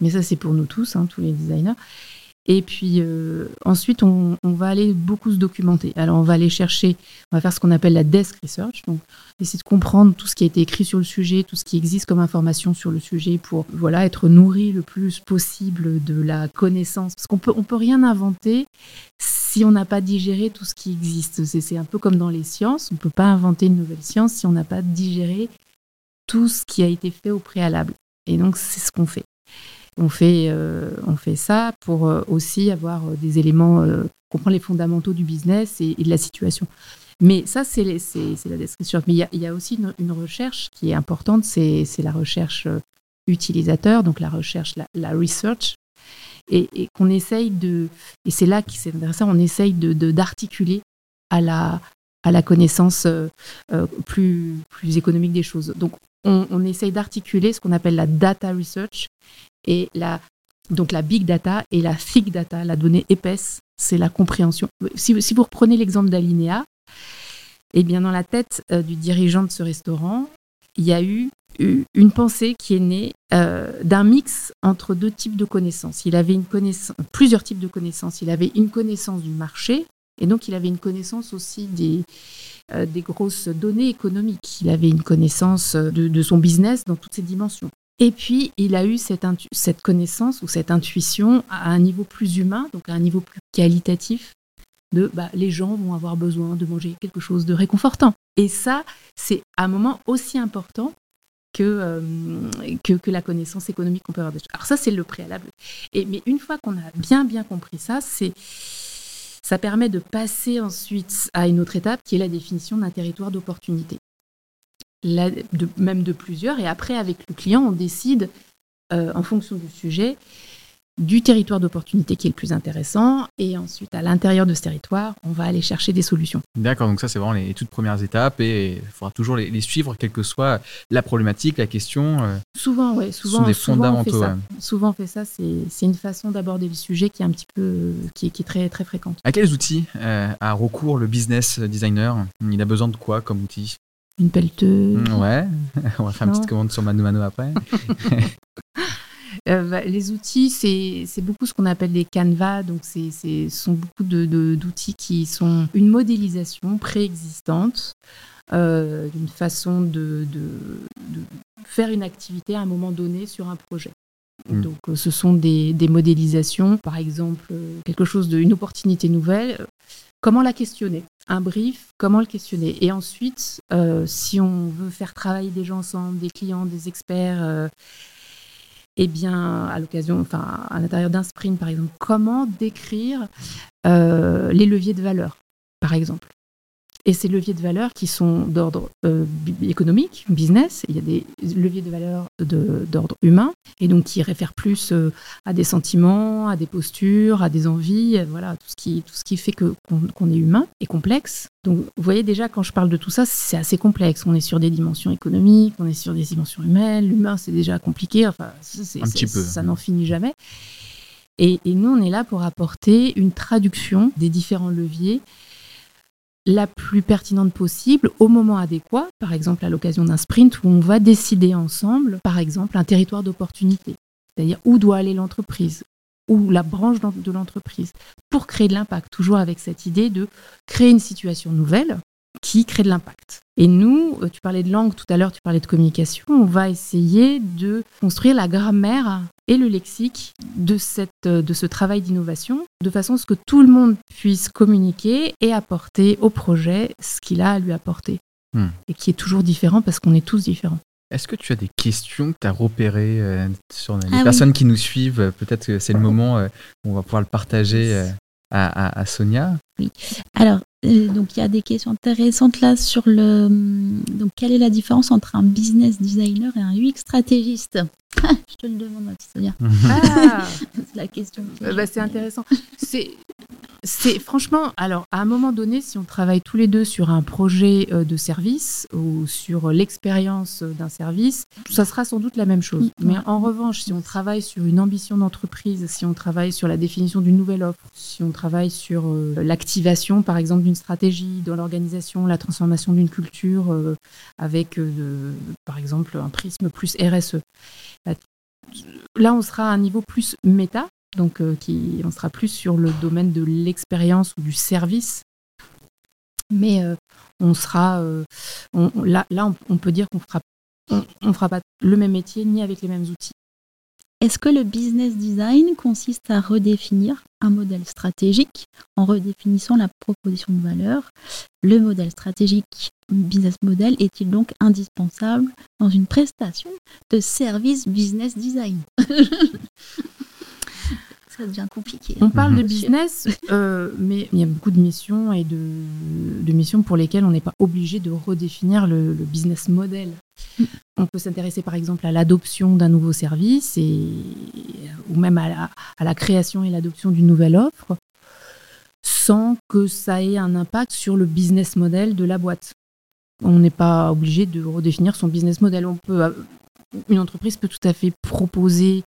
Mais ça, c'est pour nous tous, hein, tous les designers. Et puis euh, ensuite, on, va aller beaucoup se documenter. Alors, on va aller chercher, on va faire ce qu'on appelle la desk research, donc essayer de comprendre tout ce qui a été écrit sur le sujet, tout ce qui existe comme information sur le sujet pour voilà être nourri le plus possible de la connaissance. Parce qu'on peut, on peut rien inventer si on n'a pas digéré tout ce qui existe. C'est un peu comme dans les sciences, on ne peut pas inventer une nouvelle science si on n'a pas digéré tout ce qui a été fait au préalable. Et donc, c'est ce qu'on fait. On fait, euh, on fait ça pour euh, aussi avoir euh, des éléments, comprendre les fondamentaux du business et, de la situation. Mais ça, c'est la description. Mais il y a, aussi une, recherche qui est importante, c'est la recherche utilisateur, donc la recherche, la, research, et, qu'on essaye de, et c'est là que c'est intéressant, on essaye d'articuler de, à la, à la connaissance plus, plus économique des choses. Donc, on, on essaye d'articuler ce qu'on appelle la data research et donc la big data et la thick data, la donnée épaisse, c'est la compréhension. Si, vous reprenez l'exemple d'Alinéa, eh bien dans la tête euh, du dirigeant de ce restaurant, il y a eu une pensée qui est née euh, d'un mix entre deux types de connaissances. Il avait plusieurs types de connaissances. Il avait une connaissance du marché et donc il avait une connaissance aussi des, euh, grosses données économiques. Il avait une connaissance de, son business dans toutes ses dimensions. Et puis, il a eu cette, cette connaissance ou cette intuition à un niveau plus humain, donc à un niveau plus qualitatif, de bah, les gens vont avoir besoin de manger quelque chose de réconfortant. Et ça, c'est un moment aussi important que, euh, que, que, la connaissance économique qu'on peut avoir. Alors ça, c'est le préalable. Et, mais une fois qu'on a bien, bien compris ça, c'est ça permet de passer ensuite à une autre étape qui est la définition d'un territoire d'opportunité de, même de plusieurs. Et après, avec le client, on décide, euh, en fonction du sujet, du territoire d'opportunité qui est le plus intéressant. Et ensuite, à l'intérieur de ce territoire, on va aller chercher des solutions. D'accord, donc ça, c'est vraiment les toutes premières étapes et il faudra toujours les, suivre, quelle que soit la problématique, la question. Euh, souvent, oui. Souvent, sont des fondamentaux. Souvent, on fait ça. C'est une façon d'aborder le sujet qui est un petit peu, qui, est très, très fréquente. À quels outils euh, a recours le business designer? Il a besoin de quoi comme outil? Une pelleteuse. Mm, ouais, on va faire une petite commande sur Mano Mano après. Euh, bah, les outils, c'est beaucoup ce qu'on appelle des canevas. Donc, ce sont beaucoup d'outils de, qui sont une modélisation préexistante euh, d'une façon de, de, faire une activité à un moment donné sur un projet. Mm. Donc, euh, ce sont des, des, modélisations, par exemple, quelque chose d'une opportunité nouvelle. Comment la questionner? Un brief, comment le questionner. Et ensuite, euh, si on veut faire travailler des gens ensemble, des clients, des experts, euh, eh bien, à l'occasion, enfin, à l'intérieur d'un sprint, par exemple, comment décrire euh, les leviers de valeur, par exemple et ces leviers de valeur qui sont d'ordre euh, économique, business, il y a des leviers de valeur d'ordre humain, et donc qui réfèrent plus euh, à des sentiments, à des postures, à des envies, euh, voilà, tout ce qui, tout ce qui fait qu'on est humain et complexe. Donc vous voyez déjà, quand je parle de tout ça, c'est assez complexe. On est sur des dimensions économiques, on est sur des dimensions humaines, l'humain c'est déjà compliqué, enfin, ça n'en finit jamais. et nous, on est là pour apporter une traduction des différents leviers la plus pertinente possible au moment adéquat, par exemple à l'occasion d'un sprint où on va décider ensemble, par exemple, un territoire d'opportunité, c'est-à-dire où doit aller l'entreprise, ou la branche de l'entreprise, pour créer de l'impact, toujours avec cette idée de créer une situation nouvelle qui crée de l'impact. Et nous, tu parlais de langue tout à l'heure, tu parlais de communication, on va essayer de construire la grammaire et le lexique de, cette, de ce travail d'innovation, de façon à ce que tout le monde puisse communiquer et apporter au projet ce qu'il a à lui apporter. Hmm. Et qui est toujours différent parce qu'on est tous différents. Est-ce que tu as des questions que tu as repérées euh, sur les ah personnes qui nous suivent? Peut-être que c'est le moment euh, où on va pouvoir le partager euh, à, à, Sonia. Oui. Alors, donc il y a des questions intéressantes là sur le. Donc, quelle est la différence entre un business designer et un UX stratégiste Je te le demande. Ah c'est la question. Bah, c'est intéressant. C'est c'est franchement, alors à un moment donné, si on travaille tous les deux sur un projet euh, de service ou sur l'expérience d'un service, ça sera sans doute la même chose. Mm. Mais en revanche, si on travaille sur une ambition d'entreprise, si on travaille sur la définition d'une nouvelle offre, si on travaille sur euh, l'activation, par exemple, d'une stratégie dans l'organisation, la transformation d'une culture euh, avec, par exemple, un prisme plus RSE, là, on sera à un niveau plus méta, donc euh, qui, on sera plus sur le domaine de l'expérience ou du service. Mais euh, on sera, euh, là, là on, peut dire qu'on fera, on, fera pas le même métier ni avec les mêmes outils. Est-ce que le business design consiste à redéfinir un modèle stratégique en redéfinissant la proposition de valeur? Le modèle stratégique business model est-il donc indispensable dans une prestation de service business design? ça devient compliqué. On parle de mhm. business, euh, mais il y a beaucoup de missions et de, missions pour lesquelles on n'est pas obligé de redéfinir le, business model. Mm. On peut s'intéresser par exemple à l'adoption d'un nouveau service et, ou même à la, création et l'adoption d'une nouvelle offre sans que ça ait un impact sur le business model de la boîte. On n'est pas obligé de redéfinir son business model. On peut, une entreprise peut tout à fait proposer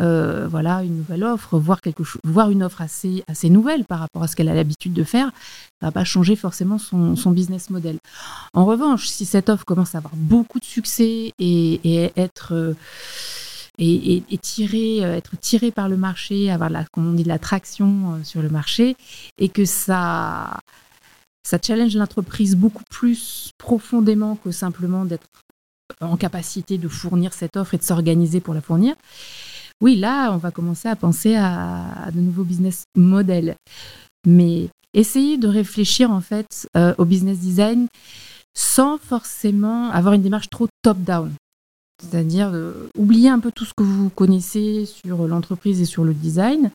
euh, voilà, une nouvelle offre, voir, quelque chose, une offre assez, assez nouvelle par rapport à ce qu'elle a l'habitude de faire, ça va pas changer forcément son, business model. En revanche, si cette offre commence à avoir beaucoup de succès et, être euh, et, tiré, euh, être tiré par le marché, avoir la, comme on dit, de la traction sur le marché, et que ça, ça challenge l'entreprise beaucoup plus profondément que simplement d'être en capacité de fournir cette offre et de s'organiser pour la fournir, oui, là, on va commencer à penser à, de nouveaux business models. Mais essayer de réfléchir en fait euh, au business design sans forcément avoir une démarche trop top-down. C'est-à-dire oublier un peu tout ce que vous connaissez sur l'entreprise et sur le design.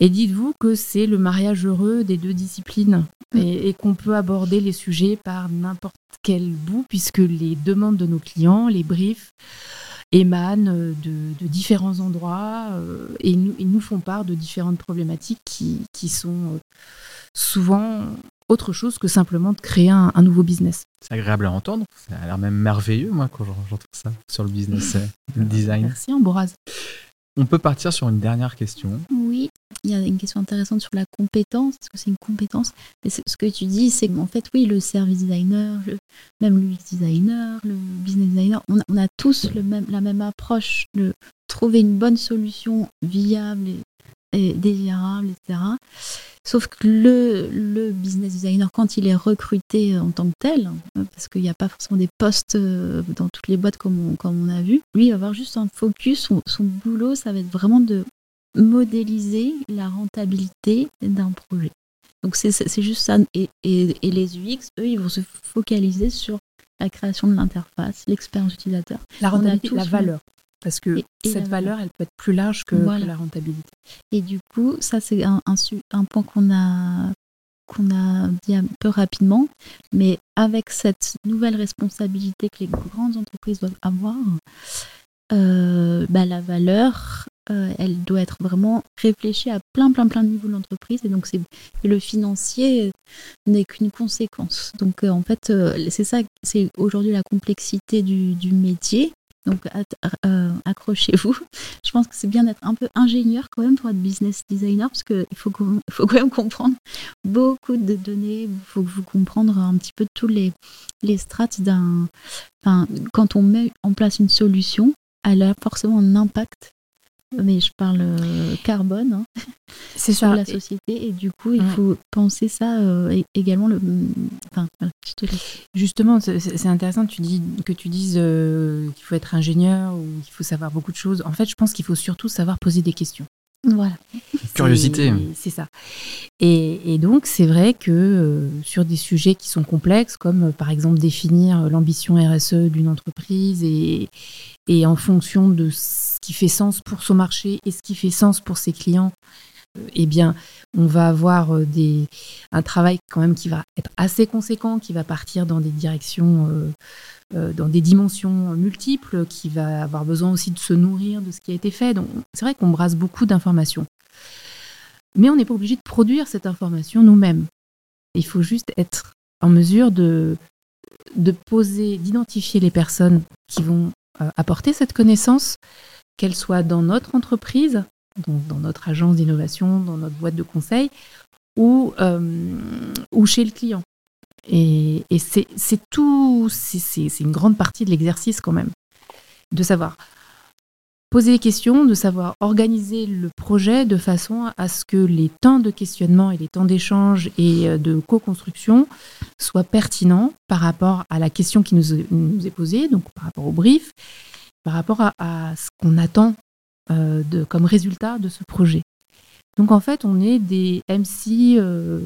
Et dites-vous que c'est le mariage heureux des deux disciplines et, et qu'on peut aborder les sujets par n'importe quel bout, puisque les demandes de nos clients, les briefs, émanent de, différents endroits euh, et, nous, nous, font part de différentes problématiques qui, qui, sont euh, souvent autre chose que simplement de créer un, nouveau business. C'est agréable à entendre, ça a l'air même merveilleux moi quand j'entends ça sur le business euh, design. Merci Ambroise. On peut partir sur une dernière question. Oui, il y a une question intéressante sur la compétence. Est-ce que c'est une compétence Mais Ce que tu dis, c'est qu'en fait, oui, le service designer, même le designer, le business designer, on a, tous la même approche de trouver une bonne solution viable et, désirable, etc. Sauf que le, business designer, quand il est recruté en tant que tel, hein, parce qu'il n'y a pas forcément des postes euh, dans toutes les boîtes comme on, a vu, lui, il va avoir juste un focus. Son boulot, ça va être vraiment de modéliser la rentabilité d'un projet. Donc c'est juste ça. Et, et, les UX, eux, ils vont se focaliser sur la création de l'interface, l'expérience utilisateur. La rentabilité, la valeur. Parce que cette valeur, elle peut être plus large que, la rentabilité. Et du coup, ça, c'est un, un, un, point qu'on a, qu'on a dit un peu rapidement. Mais avec cette nouvelle responsabilité que les grandes entreprises doivent avoir, euh, bah, la valeur, euh, elle doit être vraiment réfléchie à plein, plein, plein de niveaux de l'entreprise. Et donc, c'est le financier n'est qu'une conséquence. Donc, euh, en fait, euh, c'est ça, c'est aujourd'hui la complexité du, métier. Donc, accrochez-vous. Je pense que c'est bien d'être un peu ingénieur quand même pour être business designer, parce qu'il faut, quand même comprendre beaucoup de données. Il faut, vous comprendre un petit peu tous les, les strates d'un. Enfin, quand on met en place une solution, elle a forcément un impact mais je parle euh, carbone hein, C'est sur ça. la société et du coup il faut penser ça euh, également le enfin voilà, je te laisse. Justement, c'est intéressant que tu, dis, que tu dises euh, qu'il faut être ingénieur ou qu'il faut savoir beaucoup de choses. En fait, je pense qu'il faut surtout savoir poser des questions. Voilà Curiosité. C'est- ça. Et, et donc, c'est vrai que euh, sur des sujets qui sont complexes, comme euh, par exemple définir l'ambition RSE d'une entreprise et, et en fonction de ce qui fait sens pour son marché et ce qui fait sens pour ses clients, eh bien, on va avoir euh, un travail quand même qui va être assez conséquent, qui va partir dans des directions, euh, euh, dans des dimensions multiples, qui va avoir besoin aussi de se nourrir de ce qui a été fait. Donc, c'est vrai qu'on brasse beaucoup d'informations. Mais on n'est pas obligé de produire cette information nous-mêmes. Il faut juste être en mesure de, poser, d'identifier les personnes qui vont apporter cette connaissance, qu'elles soient dans notre entreprise, dans notre agence d'innovation, dans notre boîte de conseil, ou, euh, ou chez le client. Et, c'est tout, c'est- une grande partie de l'exercice quand même, de savoir poser des questions, de savoir organiser le projet de façon à ce que les temps de questionnement et les temps d'échange et euh, de co-construction soient pertinents par rapport à la question qui nous, est- posée, donc par rapport au brief, par rapport à ce qu'on attend euh, de, comme résultat de ce projet. Donc en fait, on est des MC euh,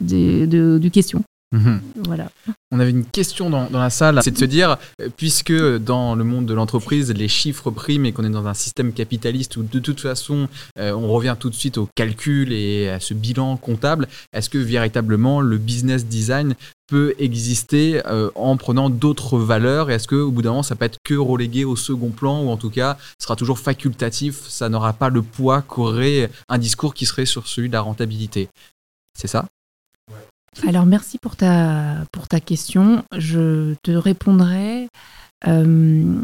des, de, du question. Mhm. Voilà. On avait une question dans, dans la salle, c'est de se dire, euh, puisque dans le monde de l'entreprise, les chiffres priment et qu'on est dans un système capitaliste où de toute façon, euh, on revient tout de suite au calcul et à ce bilan comptable, est-ce que véritablement le business design peut exister euh, en prenant d'autres valeurs et Est-ce qu'au bout d'un moment, ça peut être que relégué au second plan ou en tout cas, sera toujours facultatif, ça n'aura pas le poids qu'aurait un discours qui serait sur celui de la rentabilité C'est ça? Alors merci pour ta, pour ta question. Je te répondrai euh,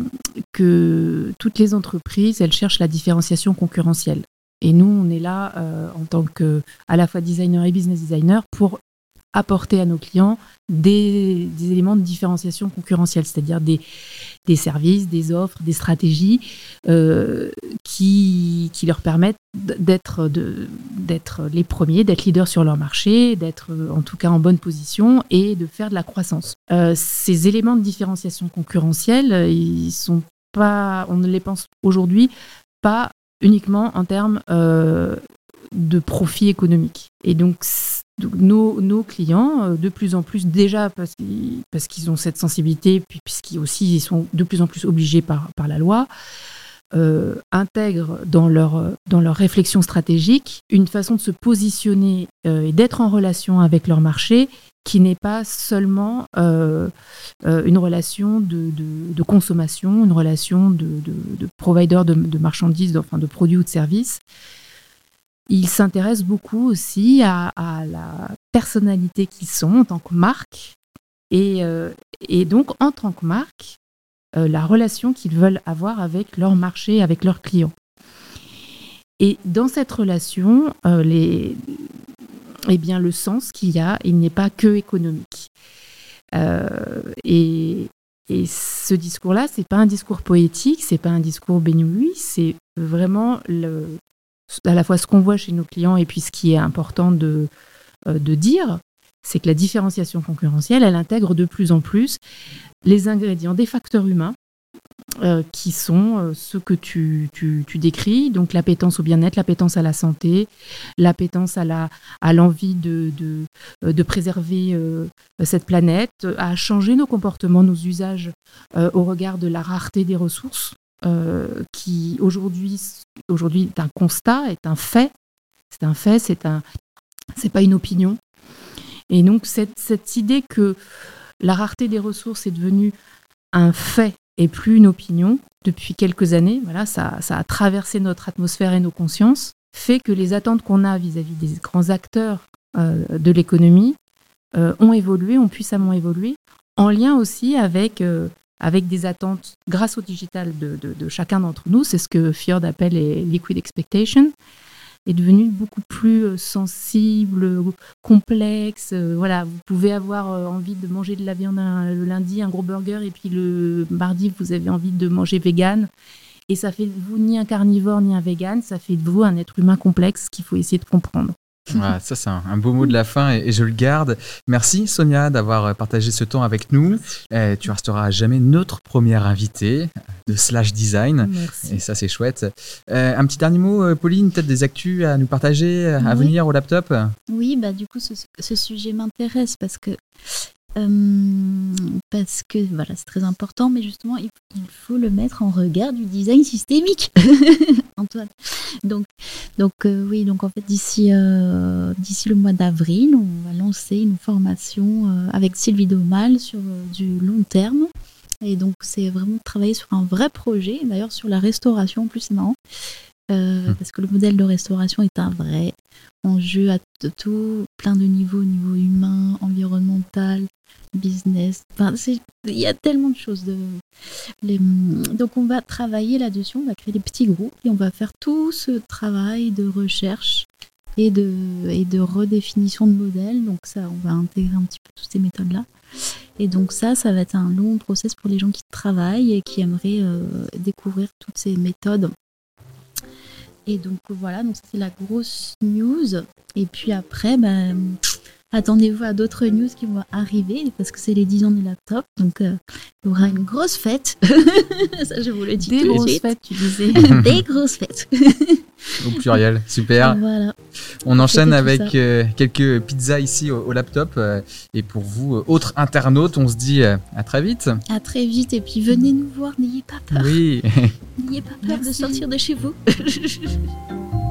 que toutes les entreprises, elles cherchent la différenciation concurrentielle. Et nous, on est là euh, en tant que à la fois designer et business designer pour apporter à nos clients des, éléments de différenciation concurrentielle, c'est-à-dire des, services, des offres, des stratégies euh, qui, qui leur permettent d'être les premiers, d'être leaders sur leur marché, d'être euh, en tout cas en bonne position et de faire de la croissance. Euh, ces éléments de différenciation concurrentielle, ils sont pas, on ne les pense aujourd'hui pas uniquement en termes de profit économique. Et donc, donc, nos, clients, euh, de plus en plus, déjà parce qu'ils ont cette sensibilité, puis puisqu'ils aussi ils sont de plus en plus obligés par, la loi, euh, intègrent dans leur, dans leur réflexion stratégique une façon de se positionner euh, et d'être en relation avec leur marché qui n'est pas seulement une relation de, consommation, une relation de, de, de provider de, marchandises, enfin de produits ou de services. Ils s'intéressent beaucoup aussi à, la personnalité qu'ils sont en tant que marque et, euh, donc en tant que marque, euh, la relation qu'ils veulent avoir avec leur marché, avec leurs clients. Et dans cette relation, euh, les, eh bien, le sens qu'il y a, il n'est pas que économique. Et, et ce discours-là, c'est pas un discours poétique, c'est pas un discours béni c'est vraiment le, à la fois ce qu'on voit chez nos clients et puis ce qui est important de, euh, de dire, c'est que la différenciation concurrentielle, elle intègre de plus en plus les ingrédients des facteurs humains euh, qui sont euh, ceux que tu, décris, donc l'appétence au bien-être, l'appétence à la santé, l'appétence à à l'envie de, préserver cette planète, à changer nos comportements, nos usages au regard de la rareté des ressources, euh, qui aujourd'hui aujourd'hui est un constat, est un fait. C'est un fait, c'est un c'est pas une opinion. Et donc cette, cette idée que la rareté des ressources est devenue un fait et plus une opinion depuis quelques années, voilà, ça, ça a traversé notre atmosphère et nos consciences, fait que les attentes qu'on a vis-à-vis des grands acteurs euh, de l'économie euh, ont évolué, ont puissamment évolué, en lien aussi avec, avec des attentes grâce au digital de, chacun d'entre nous. C'est ce que Fjord appelle les liquid expectations est devenu beaucoup plus euh, sensible, complexe. euh, voilà, vous pouvez avoir euh, envie de manger de la viande le lundi, un gros burger, et puis le mardi, vous avez envie de manger vegan. Et ça fait de vous ni un carnivore ni un vegan, ça fait de vous un être humain complexe qu'il faut essayer de comprendre. Voilà, ça, c'est un, beau mot de la fin et, je le garde. Merci Sonia d'avoir euh, partagé ce temps avec nous. Eh, tu resteras à jamais notre première invitée de Slash Design. Merci. Et ça, c'est chouette. Euh, un petit dernier mot, euh, Pauline, peut-être des actus à nous partager à venir au laptop? Oui, bah, du coup, ce, ce sujet m'intéresse parce que euh, parce que voilà, c'est très important, mais justement, il, faut le mettre en regard du design systémique, Antoine. Donc, donc euh, oui, donc en fait, d'ici euh, d'ici le mois d'avril, on va lancer une formation avec Sylvie Domal sur du long terme. Et donc, c'est vraiment travailler sur un vrai projet, d'ailleurs sur la restauration, en plus, c'est marrant. Hum. parce que le modèle de restauration est un vrai enjeu à tout, plein de niveaux, au niveau humain, environnemental, business. Enfin, il y a tellement de choses. De, donc on va travailler là-dessus, on va créer des petits groupes et on va faire tout ce travail de recherche et de, et de redéfinition de modèle. Donc ça, on va intégrer un petit peu toutes ces méthodes-là. Et donc ça, ça va être un long process pour les gens qui travaillent et qui aimeraient euh, découvrir toutes ces méthodes. Et donc voilà, c'est la grosse news. Et puis après, ben, Attendez-vous à d'autres news qui vont arriver parce que c'est les 10 ans du laptop. Donc, euh, il y aura une grosse fête. Ça, je vous le dis. Des grosses fêtes, tu disais. Des grosses fêtes. au pluriel, super. Voilà. On enchaîne avec euh, quelques pizzas ici au, laptop. Euh, et pour vous, autres internautes, on se dit à très vite. À très vite. Et puis venez nous voir, n'ayez pas peur. Oui. N'ayez pas peur de sortir de chez vous.